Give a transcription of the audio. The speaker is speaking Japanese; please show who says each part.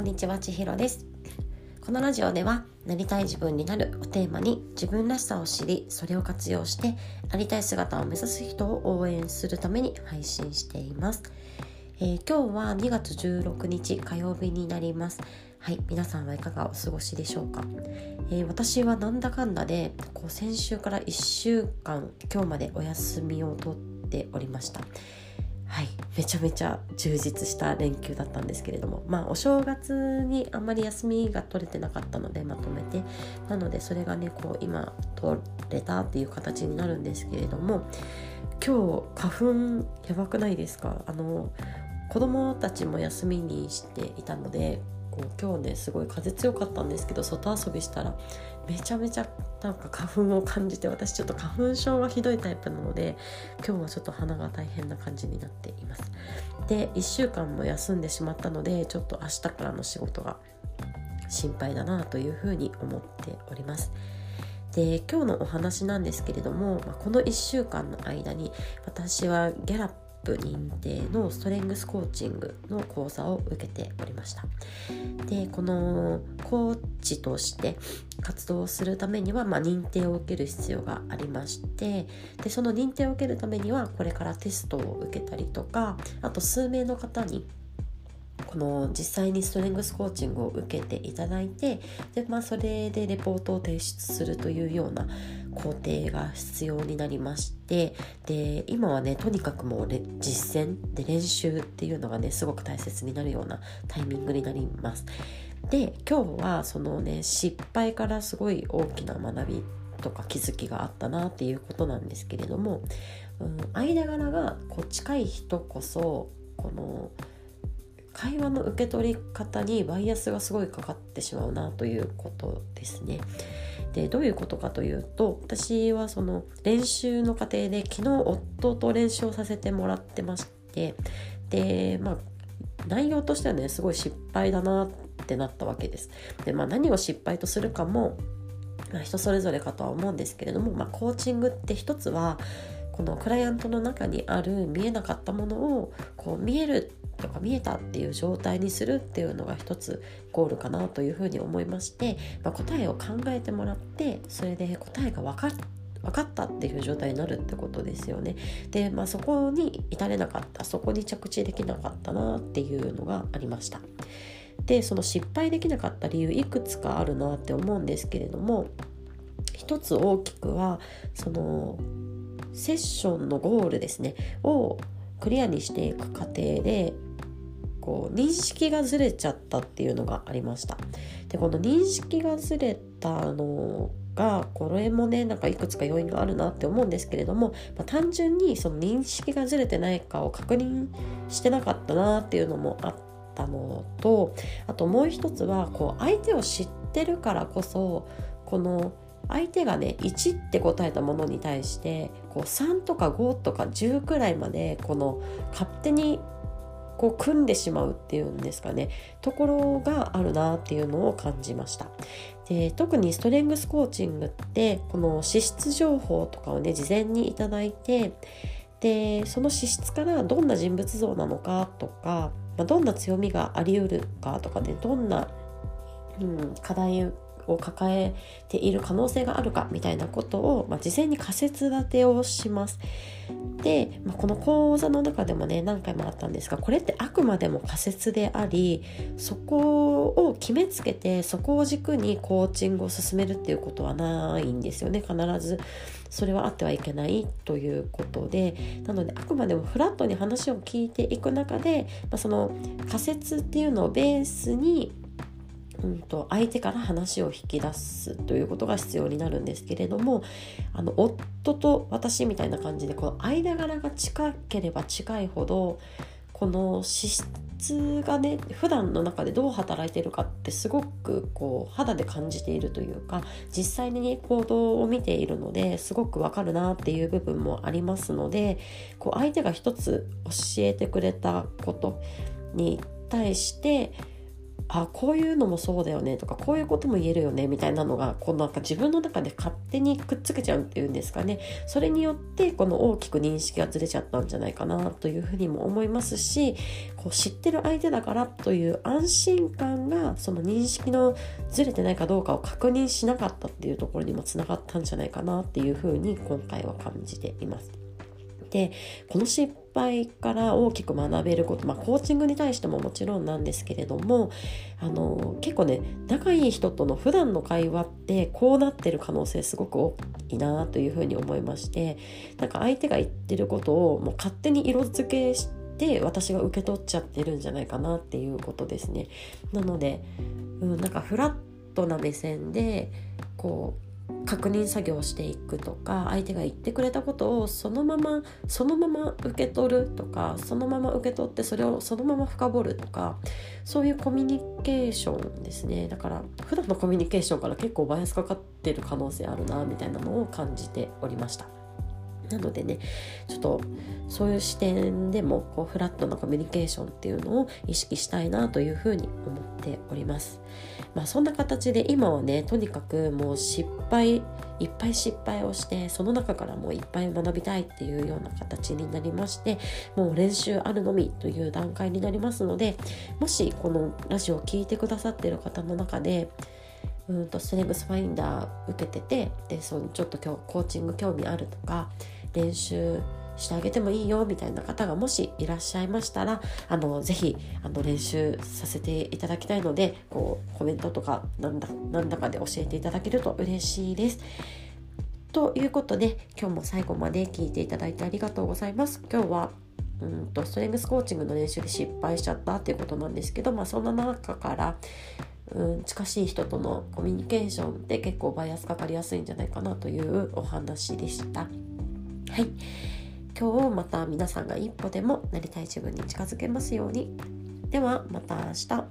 Speaker 1: こんにちは千尋です。このラジオではなりたい自分になるをテーマに自分らしさを知りそれを活用してありたい姿を目指す人を応援するために配信しています、えー、今日は2月16日火曜日になります。はい皆さんはいかがお過ごしでしょうか、えー、私はなんだかんだでこう先週から1週間今日までお休みをとっておりました。はい。めちゃめちゃ充実した連休だったんですけれども。まあお正月にあんまり休みが取れてなかったのでまとめて。なのでそれがねこう今取れたっていう形になるんですけれども。今日花粉やばくないですか？あの子供たちも休みにしていたのでこう今日ねすごい風強かったんですけど外遊びしたらめちゃめちゃなんか花粉を感じて私ちょっと花粉症がひどいタイプなので今日はちょっと鼻が大変な感じになっています。で1週間も休んでしまったのでちょっと明日からの仕事が心配だなというふうに思っております。で今日のお話なんですけれども、まこの1週間の間に私はギャラップ認定のストレングスコーチングの講座を受けておりました。でこのコーチとして活動するためには、まあ、認定を受ける必要がありましてでその認定を受けるためにはこれからテストを受けたりとかあと数名の方にこの実際にストレングスコーチングを受けていただいてで、まあ、それでレポートを提出するというような工程が必要になりましてで今はねとにかくもう実践で練習っていうのがねすごく大切になるようなタイミングになります。で今日はそのね失敗からすごい大きな学びとか気づきがあったなっていうことなんですけれども、うん、間柄がこう近い人こそこの会話の受け取り方にバイアスがすごいかかってしまうなということですね。でどういうことかというと私はその練習の過程で昨日夫と練習をさせてもらってましてでまあ内容としてはねすごい失敗だなってなったわけです。でまあ何を失敗とするかも、まあ、人それぞれかとは思うんですけれども、まあ、コーチングって一つはこのクライアントの中にある見えなかったものをこう見えるとか見えたっていう状態にするっていうのが一つゴールかなというふうに思いまして、まあ、答えを考えてもらってそれで答えが分かっ分かったっていう状態になるってことですよね。で、まあ、そこに至れなかったそこに着地できなかったなっていうのがありました。でその失敗できなかった理由いくつかあるなって思うんですけれども一つ大きくはそのセッションのゴールですねをクリアにしていく過程でこう認識がずれちゃったっていうのがありました。でこの認識がずれたのがこれもねなんかいくつか要因があるなって思うんですけれども、まあ、単純にその認識がずれてないかを確認してなかったなっていうのもあったのとあともう一つはこう相手を知ってるからこそこの相手がね1って答えたものに対してこう3とか5とか10くらいまでこの勝手にこう組んでしまうっていうんですかね。ところがあるなっていうのを感じました。で特にストレングスコーチングってこの資質情報とかをね事前にいただいてでその資質からどんな人物像なのかとか、まあ、どんな強みがありうるかとかねどんな、うん、課題を抱えている可能性があるかみたいなことを、まあ、事前に仮説立てをします。で、まあ、この講座の中でもね何回もあったんですがこれってあくまでも仮説でありそこを決めつけてそこを軸にコーチングを進めるっていうことはないんですよね必ず。それはあってはいけないということでなのであくまでもフラットに話を聞いていく中で、まあ、その仮説っていうのをベースにうんと、相手から話を引き出すということが必要になるんですけれどもあの夫と私みたいな感じでこの間柄が近ければ近いほどこの資質がね普段の中でどう働いてるかってすごくこう肌で感じているというか実際に、ね行動を見ているのですごくわかるなっていう部分もありますのでこう相手が一つ教えてくれたことに対してあこういうのもそうだよねとかこういうことも言えるよねみたいなのがこうなんか自分の中で勝手にくっつけちゃうっていうんですかねそれによってこの大きく認識がずれちゃったんじゃないかなというふうにも思いますしこう知ってる相手だからという安心感がその認識のずれてないかどうかを確認しなかったっていうところにもつながったんじゃないかなっていうふうに今回は感じています。でこの失敗から大きく学べること、まあ、コーチングに対してももちろんなんですけれどもあの結構ね仲いい人との普段の会話ってこうなってる可能性すごく大きいなというふうに思いましてなんか相手が言ってることをもう勝手に色付けして私が受け取っちゃってるんじゃないかなっていうことですね。なので、うん、なんかフラットな目線でこう確認作業をしていくとか相手が言ってくれたことをそのままそのまま受け取るとかそのまま受け取ってそれをそのまま深掘るとかそういうコミュニケーションですねだから普段のコミュニケーションから結構バイアスかかってる可能性あるなみたいなのを感じておりました。なのでねちょっとそういう視点でもこうフラットなコミュニケーションっていうのを意識したいなというふうに思っております。まあそんな形で今はねとにかくもう失敗いっぱい失敗をしてその中からもういっぱい学びたいっていうような形になりましてもう練習あるのみという段階になりますのでもしこのラジオを聴いてくださってる方の中でうんとストレングスファインダー受けててでそのちょっと今日コーチング興味あるとか練習してあげてもいいよみたいな方がもしいらっしゃいましたらあのぜひあの練習させていただきたいのでこうコメントとかなんだなんだかで教えていただけると嬉しいです。ということで今日も最後まで聞いていただいてありがとうございます。今日はうんとストレングスコーチングの練習で失敗しちゃったっていうことなんですけど、まあ、そんな中からうん、近しい人とのコミュニケーションって結構バイアスかかりやすいんじゃないかなというお話でした。はい今日また皆さんが一歩でもなりたい自分に近づけますように。ではまた明日。